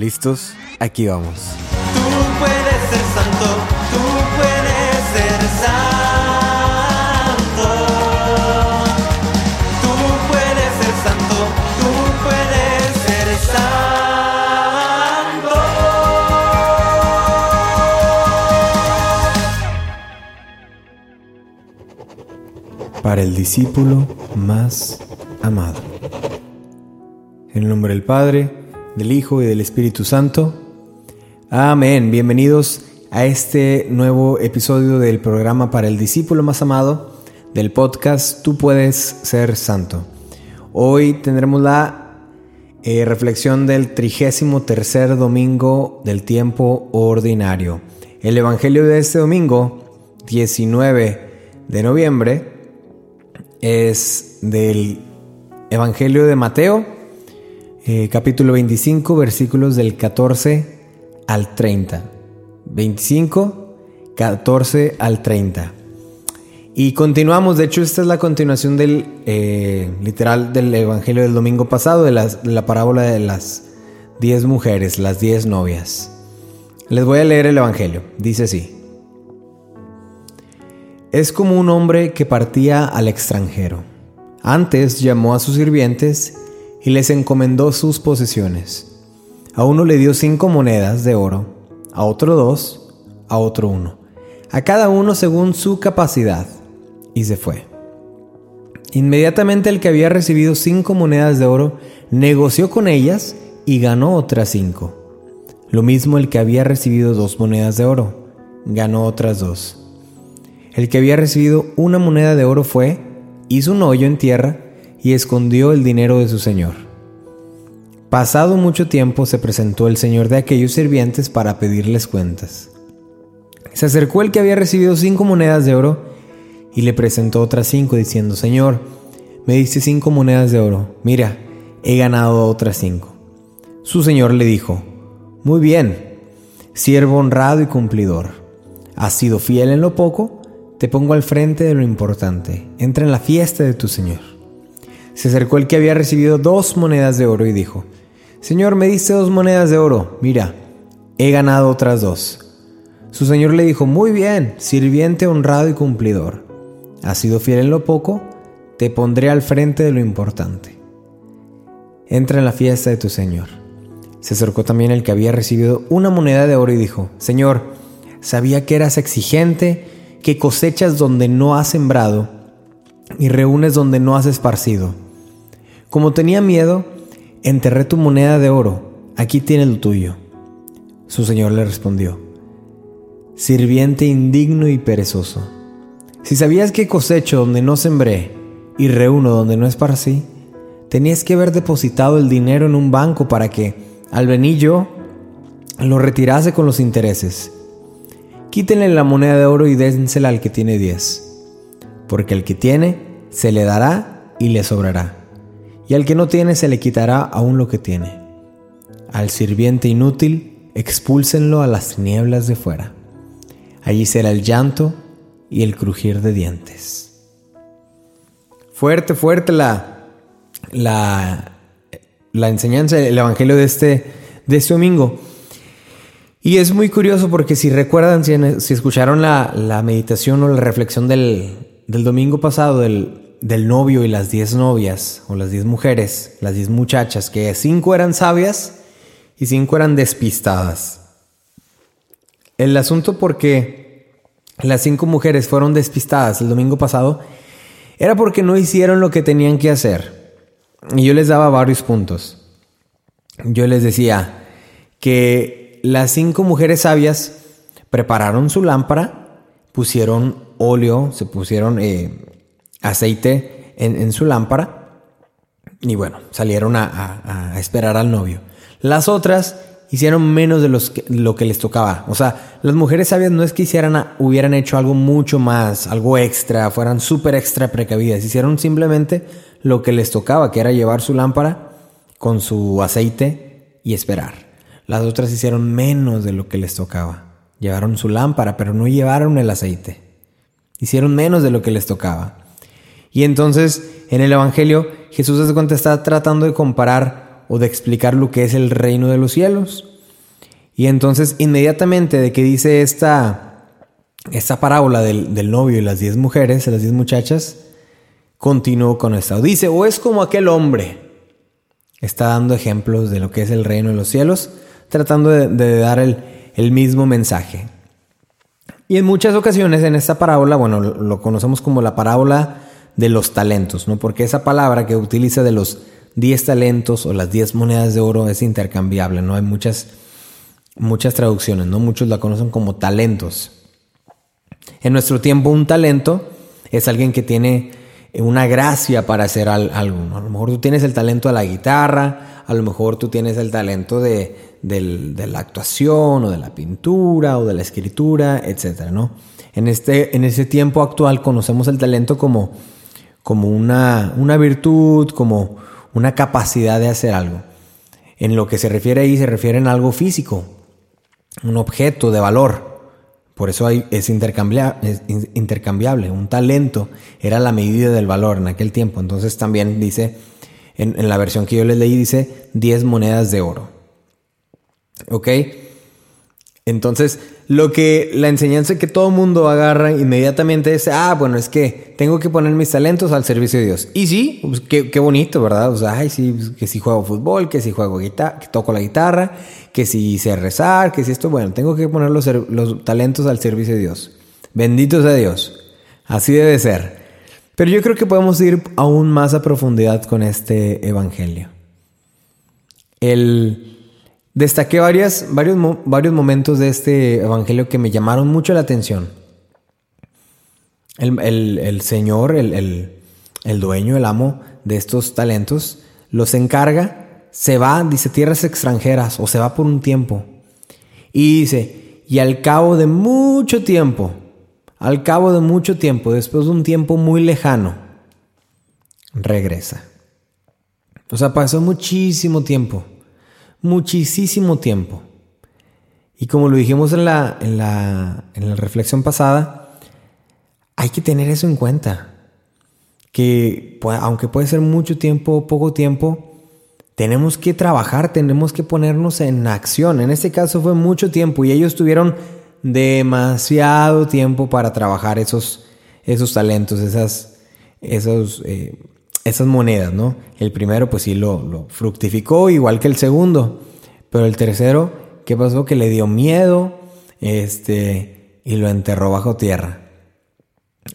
¿Listos? Aquí vamos. Tú puedes ser santo, tú puedes ser santo. Tú puedes ser santo, tú puedes ser santo. Para el discípulo más amado. En el nombre del Padre, del Hijo y del Espíritu Santo. Amén. Bienvenidos a este nuevo episodio del programa para el discípulo más amado del podcast Tú puedes ser santo. Hoy tendremos la eh, reflexión del trigésimo tercer domingo del tiempo ordinario. El Evangelio de este domingo, 19 de noviembre, es del Evangelio de Mateo, eh, capítulo 25, versículos del 14 al 30. 25, 14 al 30. Y continuamos, de hecho esta es la continuación del eh, literal del Evangelio del domingo pasado, de, las- de la parábola de las 10 mujeres, las 10 novias. Les voy a leer el Evangelio, dice así. Es como un hombre que partía al extranjero. Antes llamó a sus sirvientes y les encomendó sus posesiones. A uno le dio cinco monedas de oro, a otro dos, a otro uno, a cada uno según su capacidad, y se fue. Inmediatamente el que había recibido cinco monedas de oro negoció con ellas y ganó otras cinco. Lo mismo el que había recibido dos monedas de oro, ganó otras dos. El que había recibido una moneda de oro fue, hizo un hoyo en tierra y escondió el dinero de su señor. Pasado mucho tiempo se presentó el señor de aquellos sirvientes para pedirles cuentas. Se acercó el que había recibido cinco monedas de oro y le presentó otras cinco diciendo, Señor, me diste cinco monedas de oro, mira, he ganado otras cinco. Su señor le dijo, Muy bien, siervo honrado y cumplidor, has sido fiel en lo poco, te pongo al frente de lo importante, entra en la fiesta de tu señor. Se acercó el que había recibido dos monedas de oro y dijo, Señor, me diste dos monedas de oro, mira, he ganado otras dos. Su señor le dijo, Muy bien, sirviente honrado y cumplidor, has sido fiel en lo poco, te pondré al frente de lo importante. Entra en la fiesta de tu señor. Se acercó también el que había recibido una moneda de oro y dijo, Señor, sabía que eras exigente, que cosechas donde no has sembrado y reúnes donde no has esparcido. Como tenía miedo, enterré tu moneda de oro, aquí tienes lo tuyo. Su señor le respondió, Sirviente indigno y perezoso, si sabías que cosecho donde no sembré y reúno donde no esparcí, tenías que haber depositado el dinero en un banco para que, al venir yo, lo retirase con los intereses. Quítenle la moneda de oro y dénsela al que tiene diez, porque al que tiene se le dará y le sobrará, y al que no tiene se le quitará aún lo que tiene. Al sirviente inútil, expúlsenlo a las tinieblas de fuera. Allí será el llanto y el crujir de dientes. Fuerte, fuerte la, la, la enseñanza, el evangelio de este, de este domingo. Y es muy curioso porque si recuerdan, si, si escucharon la, la, meditación o la reflexión del, del domingo pasado del, del, novio y las diez novias, o las diez mujeres, las diez muchachas, que cinco eran sabias y cinco eran despistadas. El asunto porque las cinco mujeres fueron despistadas el domingo pasado era porque no hicieron lo que tenían que hacer. Y yo les daba varios puntos. Yo les decía que las cinco mujeres sabias prepararon su lámpara, pusieron óleo, se pusieron eh, aceite en, su lámpara y bueno, salieron a, esperar al novio. Las otras hicieron menos de los lo que les tocaba. O sea, las mujeres sabias no es que hicieran, hubieran hecho algo mucho más, algo extra, fueran súper extra precavidas. Hicieron simplemente lo que les tocaba, que era llevar su lámpara con su aceite y esperar. Las otras hicieron menos de lo que les tocaba. Llevaron su lámpara, pero no llevaron el aceite. Hicieron menos de lo que les tocaba. Y entonces, en el Evangelio, Jesús se cuenta está tratando de comparar o de explicar lo que es el reino de los cielos. Y entonces inmediatamente de que dice esta, esta parábola del, del novio y las diez mujeres, las diez muchachas, continuó con esto. Dice, o es como aquel hombre. Está dando ejemplos de lo que es el reino de los cielos, tratando de, de dar el, el mismo mensaje. Y en muchas ocasiones en esta parábola, bueno, lo conocemos como la parábola de los talentos, ¿no? Porque esa palabra que utiliza de los 10 talentos o las 10 monedas de oro es intercambiable, ¿no? Hay muchas, muchas traducciones, ¿no? Muchos la conocen como talentos. En nuestro tiempo un talento es alguien que tiene una gracia para hacer al, algo. A lo mejor tú tienes el talento de la guitarra, a lo mejor tú tienes el talento de, la actuación o de la pintura o de la escritura, etcétera, ¿no? En este, en ese tiempo actual conocemos el talento como, como una, una virtud, como una capacidad de hacer algo. En lo que se refiere ahí se refiere en algo físico, un objeto de valor. Por eso hay- es, intercambia- es in- intercambiable. Un talento era la medida del valor en aquel tiempo. Entonces también dice, en, en la versión que yo les leí, dice 10 monedas de oro. ¿Ok? Entonces, lo que la enseñanza que todo mundo agarra inmediatamente es, ah, bueno, es que tengo que poner mis talentos al servicio de Dios. Y sí, pues, qué, bonito, ¿verdad? O sea, ay, sí, pues, que si juego fútbol, que si juego guitarra, que toco la guitarra, que si sé rezar, que si esto, bueno, tengo que poner los, los talentos al servicio de Dios. Bendito sea Dios. Así debe ser. Pero yo creo que podemos ir aún más a profundidad con este evangelio. El, destaqué varias, varios, varios momentos de este evangelio que me llamaron mucho la atención. El, el- el señor, el- el dueño, el amo de estos talentos, los encarga, se va, dice, tierras extranjeras o se va por un tiempo. Y dice, y al cabo de mucho tiempo, al cabo de mucho tiempo, después de un tiempo muy lejano, regresa. O sea, pasó muchísimo tiempo. Muchísimo tiempo. Y como lo dijimos en la, en la, en la reflexión pasada, hay que tener eso en cuenta. Que aunque puede ser mucho tiempo o poco tiempo, tenemos que trabajar, tenemos que ponernos en acción. En este caso fue mucho tiempo y ellos tuvieron demasiado tiempo para trabajar esos, esos talentos, esas, esos, eh, esas monedas, ¿no? El primero pues sí lo, fructificó igual que el segundo, pero el tercero, ¿qué pasó? Que le dio miedo este, y lo enterró bajo tierra.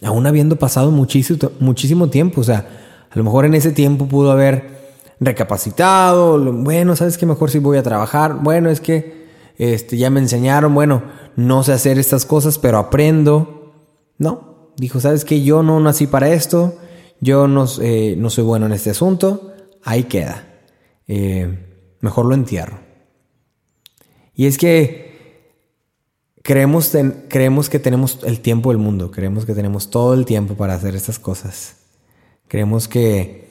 Aún habiendo pasado muchísimo, muchísimo tiempo, o sea, a lo mejor en ese tiempo pudo haber recapacitado, bueno, sabes que mejor si voy a trabajar, bueno, es que este, ya me enseñaron, bueno, no sé hacer estas cosas, pero aprendo. No, dijo, sabes que yo no nací para esto, yo no, eh, no soy bueno en este asunto, ahí queda. Eh, mejor lo entierro. Y es que creemos, creemos que tenemos el tiempo del mundo, creemos que tenemos todo el tiempo para hacer estas cosas. Creemos que,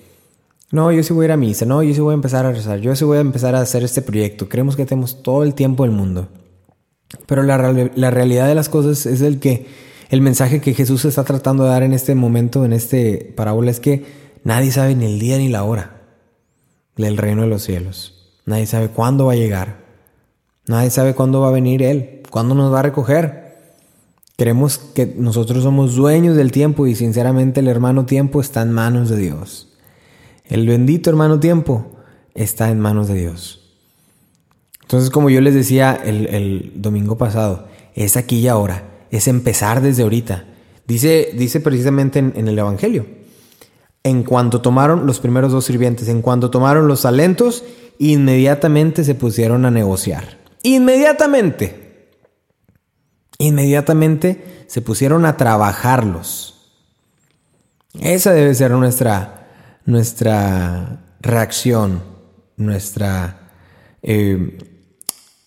no, yo sí voy a ir a misa, no, yo sí voy a empezar a rezar, yo sí voy a empezar a hacer este proyecto. Creemos que tenemos todo el tiempo del mundo. Pero la, la realidad de las cosas es el que el mensaje que Jesús está tratando de dar en este momento, en este parábola, es que nadie sabe ni el día ni la hora del reino de los cielos. Nadie sabe cuándo va a llegar. Nadie sabe cuándo va a venir Él, cuándo nos va a recoger. Creemos que nosotros somos dueños del tiempo y sinceramente el hermano tiempo está en manos de Dios. El bendito hermano tiempo está en manos de Dios. Entonces, como yo les decía el, el domingo pasado, es aquí y ahora, es empezar desde ahorita. Dice, dice precisamente en, el Evangelio, en cuanto tomaron los primeros dos sirvientes, en cuanto tomaron los talentos, inmediatamente se pusieron a negociar. Inmediatamente. Inmediatamente se pusieron a trabajarlos. Esa debe ser nuestra, nuestra reacción, nuestra eh,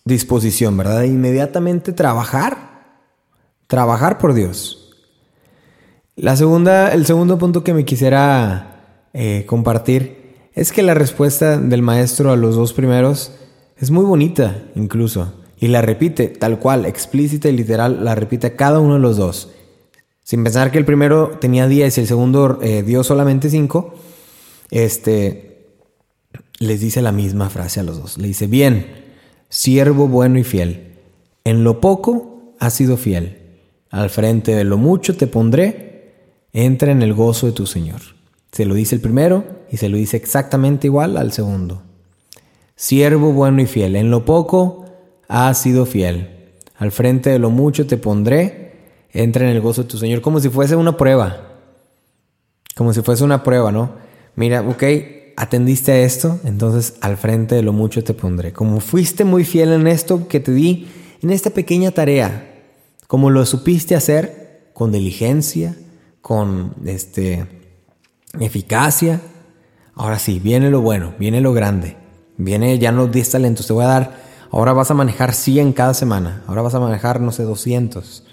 disposición, ¿verdad? Inmediatamente trabajar. Trabajar por Dios. La segunda, el segundo punto que me quisiera eh, compartir es que la respuesta del maestro a los dos primeros es muy bonita, incluso, y la repite tal cual, explícita y literal, la repite cada uno de los dos. Sin pensar que el primero tenía 10 y el segundo eh, dio solamente 5, este, les dice la misma frase a los dos. Le dice, bien, siervo bueno y fiel. En lo poco has sido fiel. Al frente de lo mucho te pondré. Entra en el gozo de tu Señor. Se lo dice el primero y se lo dice exactamente igual al segundo. Siervo bueno y fiel. En lo poco has sido fiel. Al frente de lo mucho te pondré. Entra en el gozo de tu Señor. Como si fuese una prueba. Como si fuese una prueba, ¿no? Mira, ok, atendiste a esto, entonces al frente de lo mucho te pondré. Como fuiste muy fiel en esto que te di, en esta pequeña tarea, como lo supiste hacer con diligencia, con este eficacia, ahora sí, viene lo bueno, viene lo grande, viene ya no 10 talentos, te voy a dar, ahora vas a manejar 100 cada semana, ahora vas a manejar, no sé, 200.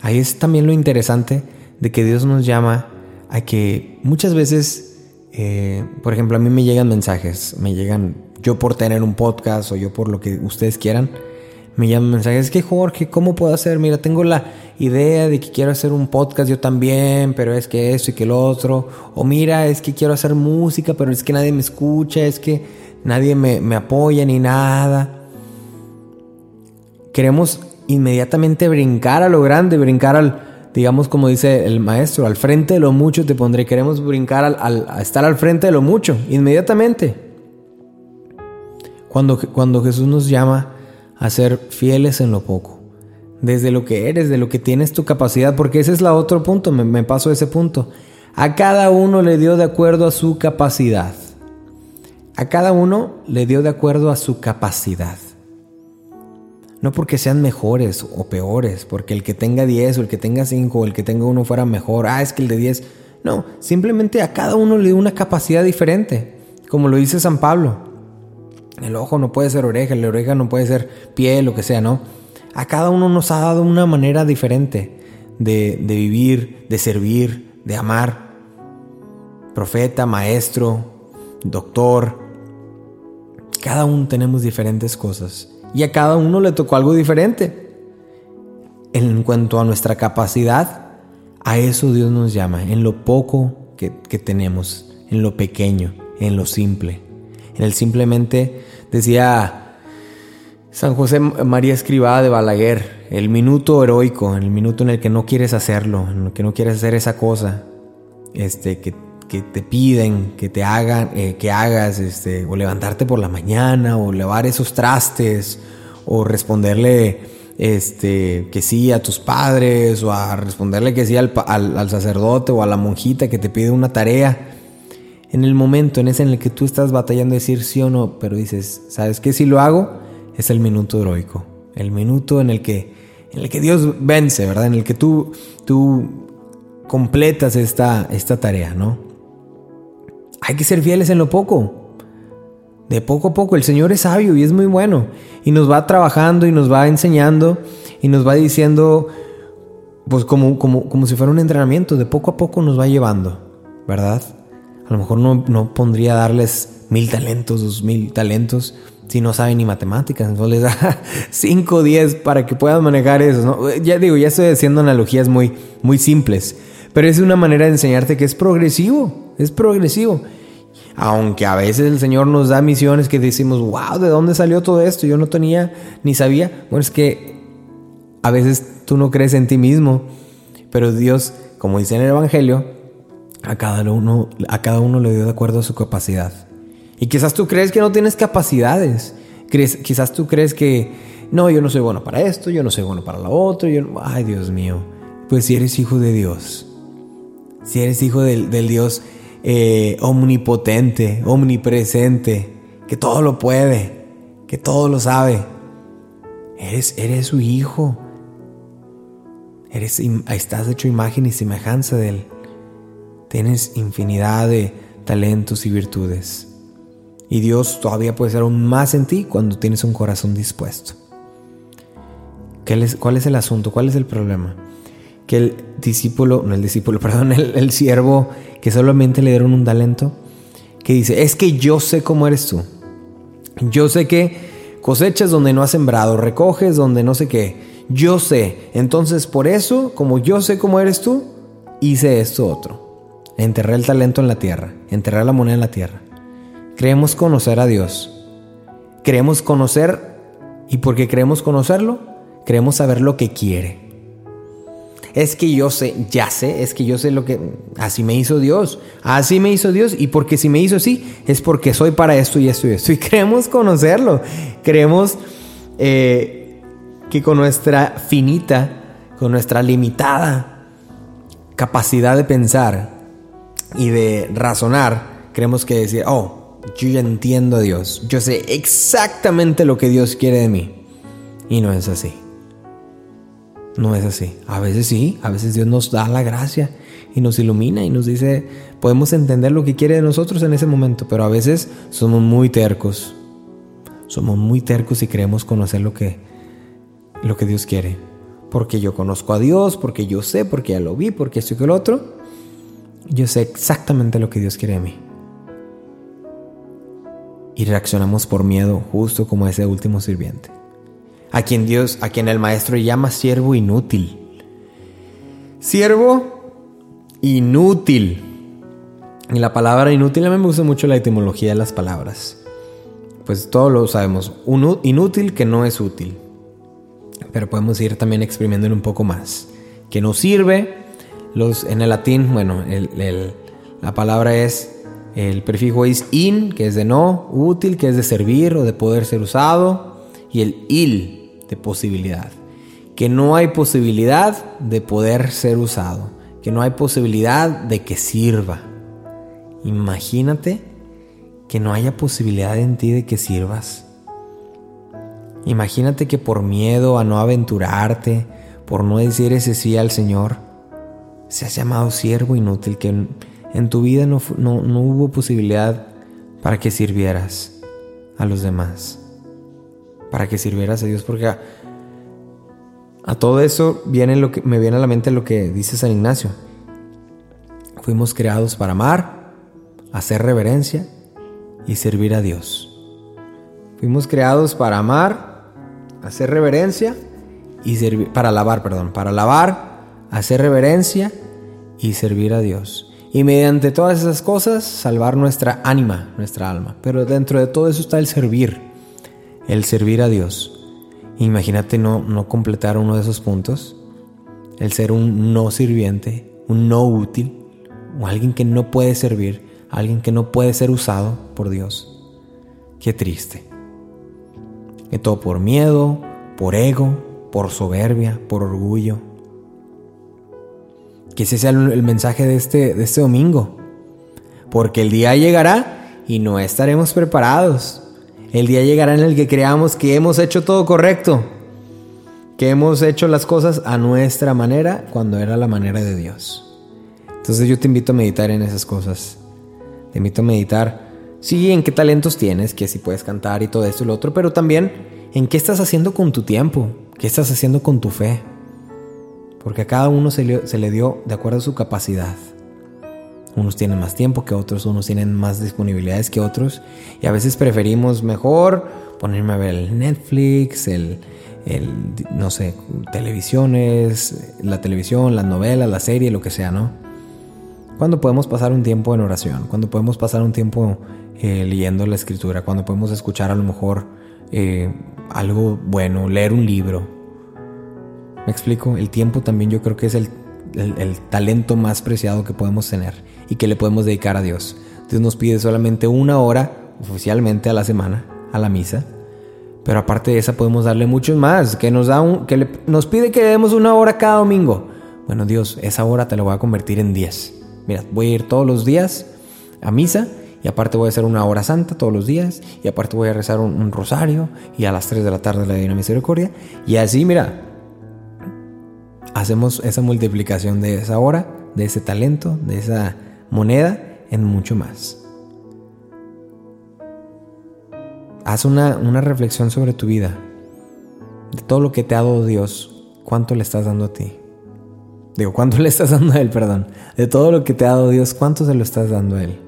Ahí es también lo interesante de que Dios nos llama a que muchas veces, eh, por ejemplo, a mí me llegan mensajes, me llegan, yo por tener un podcast o yo por lo que ustedes quieran, me llaman mensajes, es que Jorge, ¿cómo puedo hacer? Mira, tengo la idea de que quiero hacer un podcast yo también, pero es que eso y que lo otro. O mira, es que quiero hacer música, pero es que nadie me escucha, es que nadie me, me apoya ni nada. Queremos inmediatamente brincar a lo grande, brincar al, digamos como dice el maestro, al frente de lo mucho te pondré. Queremos brincar al, a estar al frente de lo mucho, inmediatamente. Cuando, cuando Jesús nos llama a ser fieles en lo poco, desde lo que eres, de lo que tienes tu capacidad, porque ese es el otro punto, me, me paso a ese punto. A cada uno le dio de acuerdo a su capacidad. A cada uno le dio de acuerdo a su capacidad. No porque sean mejores o peores, porque el que tenga 10 o el que tenga 5 o el que tenga uno fuera mejor, ah, es que el de 10. No, simplemente a cada uno le dio una capacidad diferente, como lo dice San Pablo. El ojo no puede ser oreja, la oreja no puede ser pie, lo que sea, ¿no? A cada uno nos ha dado una manera diferente de, de vivir, de servir, de amar. Profeta, maestro, doctor. Cada uno tenemos diferentes cosas y a cada uno le tocó algo diferente. En cuanto a nuestra capacidad, a eso Dios nos llama, en lo poco que, tenemos, en lo pequeño, en lo simple. En el simplemente, decía San José María Escribada de Balaguer, el minuto heroico, el minuto en el que no quieres hacerlo, en el que no quieres hacer esa cosa, este, que que te piden que te hagan, eh, que hagas, este, o levantarte por la mañana, o lavar esos trastes, o responderle este, que sí a tus padres, o a responderle que sí al, al, sacerdote o a la monjita que te pide una tarea. En el momento en ese en el que tú estás batallando decir sí o no, pero dices, ¿sabes qué? Si lo hago, es el minuto heroico. El minuto en el que, en el que Dios vence, ¿verdad? En el que tú, tú completas esta, esta tarea, ¿no? Hay que ser fieles en lo poco. De poco a poco, el Señor es sabio y es muy bueno. Y nos va trabajando y nos va enseñando y nos va diciendo, pues como, como, como si fuera un entrenamiento, de poco a poco nos va llevando, ¿verdad? A lo mejor no, no pondría darles mil talentos, dos mil talentos, si no saben ni matemáticas. Entonces les da cinco o para que puedan manejar eso. Ya digo, ya estoy haciendo analogías muy, muy simples. Pero es una manera de enseñarte que es progresivo, es progresivo. Aunque a veces el Señor nos da misiones que decimos, wow, ¿de dónde salió todo esto? Yo no tenía ni sabía. Bueno, es que a veces tú no crees en ti mismo, pero Dios, como dice en el Evangelio, a cada uno, a cada uno le dio de acuerdo a su capacidad. Y quizás tú crees que no tienes capacidades. quizás tú crees que, no, yo no soy bueno para esto, yo no soy bueno para lo otro. Yo ay, Dios mío. Pues si eres hijo de Dios, si eres hijo del, del Dios eh, omnipotente, omnipresente, que todo lo puede, que todo lo sabe. Eres, eres su hijo. Eres, estás hecho imagen y semejanza de Él. Tienes infinidad de talentos y virtudes. Y Dios todavía puede ser aún más en ti cuando tienes un corazón dispuesto. ¿Cuál es el asunto? ¿Cuál es el problema? que el discípulo, no el discípulo, perdón, el, siervo que solamente le dieron un talento, que dice, es que yo sé cómo eres tú. Yo sé que cosechas donde no has sembrado, recoges donde no sé qué. Yo sé. Entonces por eso, como yo sé cómo eres tú, hice esto otro. Enterré el talento en la tierra, enterré la moneda en la tierra. Creemos conocer a Dios. queremos conocer y porque queremos conocerlo, queremos saber lo que quiere. Es que yo sé, ya sé, es que yo sé lo que... Así me hizo Dios, así me hizo Dios y porque si me hizo así es porque soy para esto y esto y esto. Y queremos conocerlo, queremos eh, que con nuestra finita, con nuestra limitada capacidad de pensar y de razonar, queremos que decir, oh, yo ya entiendo a Dios, yo sé exactamente lo que Dios quiere de mí. Y no es así. No es así. A veces sí, a veces Dios nos da la gracia y nos ilumina y nos dice, podemos entender lo que quiere de nosotros en ese momento, pero a veces somos muy tercos. Somos muy tercos y queremos conocer lo que, lo que Dios quiere. Porque yo conozco a Dios, porque yo sé, porque ya lo vi, porque esto y que lo otro. Yo sé exactamente lo que Dios quiere de mí. Y reaccionamos por miedo, justo como ese último sirviente a quien Dios, a quien el maestro llama siervo inútil. Siervo inútil. Y la palabra inútil, a mí me gusta mucho la etimología de las palabras. Pues todos lo sabemos. inútil que no es útil. Pero podemos ir también exprimiendo un poco más. Que no sirve. Los, en el latín, bueno, la palabra es, el prefijo es in, que es de no, útil, que es de servir o de poder ser usado, y el il, de posibilidad. Que no hay posibilidad de poder ser usado. Que no hay posibilidad de que sirva. Imagínate que no haya posibilidad en ti de que sirvas. Imagínate que por miedo a no aventurarte, por no decir ese sí al Señor, seas llamado siervo inútil, que en, tu vida no, no hubo posibilidad para que sirvieras a los demás para que sirvieras a Dios, porque a, todo eso viene lo que, me viene a la mente lo que dice San Ignacio. Fuimos creados para amar, hacer reverencia y servir a Dios. Fuimos creados para amar, hacer reverencia y servir, para alabar, perdón, para alabar, hacer reverencia y servir a Dios. Y mediante todas esas cosas salvar nuestra ánima, nuestra alma. Pero dentro de todo eso está el servir el servir a Dios. Imagínate no, no completar uno de esos puntos, el ser un no sirviente, un no útil, o alguien que no puede servir, alguien que no puede ser usado por Dios. Qué triste. Que todo por miedo, por ego, por soberbia, por orgullo. Que ese sea el mensaje de este, de este domingo. Porque el día llegará y no estaremos preparados. El día llegará en el que creamos que hemos hecho todo correcto, que hemos hecho las cosas a nuestra manera cuando era la manera de Dios. Entonces yo te invito a meditar en esas cosas. Te invito a meditar, sí, en qué talentos tienes, que si puedes cantar y todo esto y lo otro, pero también en qué estás haciendo con tu tiempo, qué estás haciendo con tu fe. Porque a cada uno se le, dio de acuerdo a su capacidad. Unos tienen más tiempo que otros, unos tienen más disponibilidades que otros. Y a veces preferimos mejor ponerme a ver el Netflix, el, no sé, televisiones, la televisión, las novelas, la serie, lo que sea, ¿no? Cuando podemos pasar un tiempo en oración, cuando podemos pasar un tiempo eh, leyendo la escritura, cuando podemos escuchar a lo mejor eh, algo bueno, leer un libro. ¿Me explico? El tiempo también yo creo que es el el, talento más preciado que podemos tener y que le podemos dedicar a Dios. Dios nos pide solamente una hora oficialmente a la semana, a la misa. Pero aparte de esa podemos darle mucho más, que nos, da un, que nos pide que le demos una hora cada domingo. Bueno Dios, esa hora te la voy a convertir en 10. Mira, voy a ir todos los días a misa y aparte voy a hacer una hora santa todos los días y aparte voy a rezar un, rosario y a las 3 de la tarde la Divina Misericordia. Y así, mira, hacemos esa multiplicación de esa hora, de ese talento, de esa moneda en mucho más. Haz una, reflexión sobre tu vida, de todo lo que te ha dado Dios, cuánto le estás dando a ti. Digo, ¿cuánto le estás dando a Él, perdón? De todo lo que te ha dado Dios, ¿cuánto se lo estás dando a Él?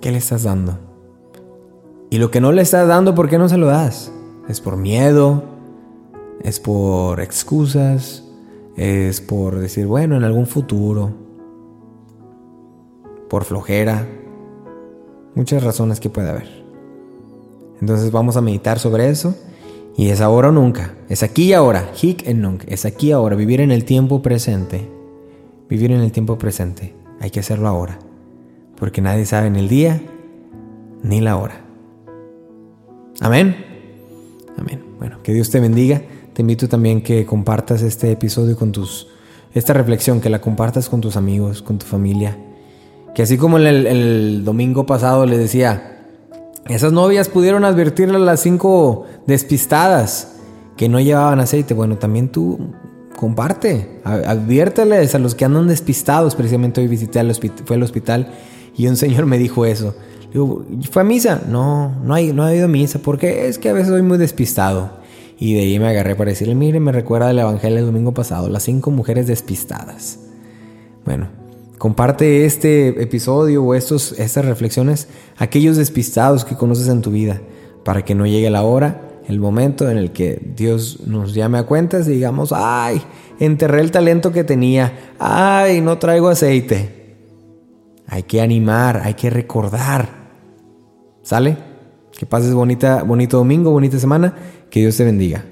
¿Qué le estás dando? Y lo que no le estás dando, ¿por qué no se lo das? ¿Es por miedo? Es por excusas, es por decir, bueno, en algún futuro, por flojera, muchas razones que puede haber. Entonces vamos a meditar sobre eso. Y es ahora o nunca. Es aquí y ahora. Hic en nunc. Es aquí y ahora. Vivir en el tiempo presente. Vivir en el tiempo presente. Hay que hacerlo ahora. Porque nadie sabe ni el día ni la hora. Amén. Amén. Bueno, que Dios te bendiga. Te invito también que compartas este episodio con tus, esta reflexión, que la compartas con tus amigos, con tu familia. Que así como el, domingo pasado le decía, esas novias pudieron advertirle a las cinco despistadas que no llevaban aceite. Bueno, también tú comparte, adviérteles a los que andan despistados. Precisamente hoy visité al hospital, fue al hospital y un señor me dijo eso. Digo, ¿fue a misa? No, no, hay, no ha ido a misa porque es que a veces soy muy despistado. Y de ahí me agarré para decirle, mire, me recuerda el Evangelio del domingo pasado, las cinco mujeres despistadas. Bueno, comparte este episodio o estos, estas reflexiones a aquellos despistados que conoces en tu vida, para que no llegue la hora, el momento en el que Dios nos llame a cuentas y digamos, ay, enterré el talento que tenía, ay, no traigo aceite. Hay que animar, hay que recordar. ¿Sale? Que pases bonita, bonito domingo, bonita semana que Dios te bendiga.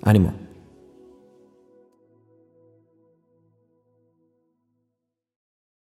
Ánimo.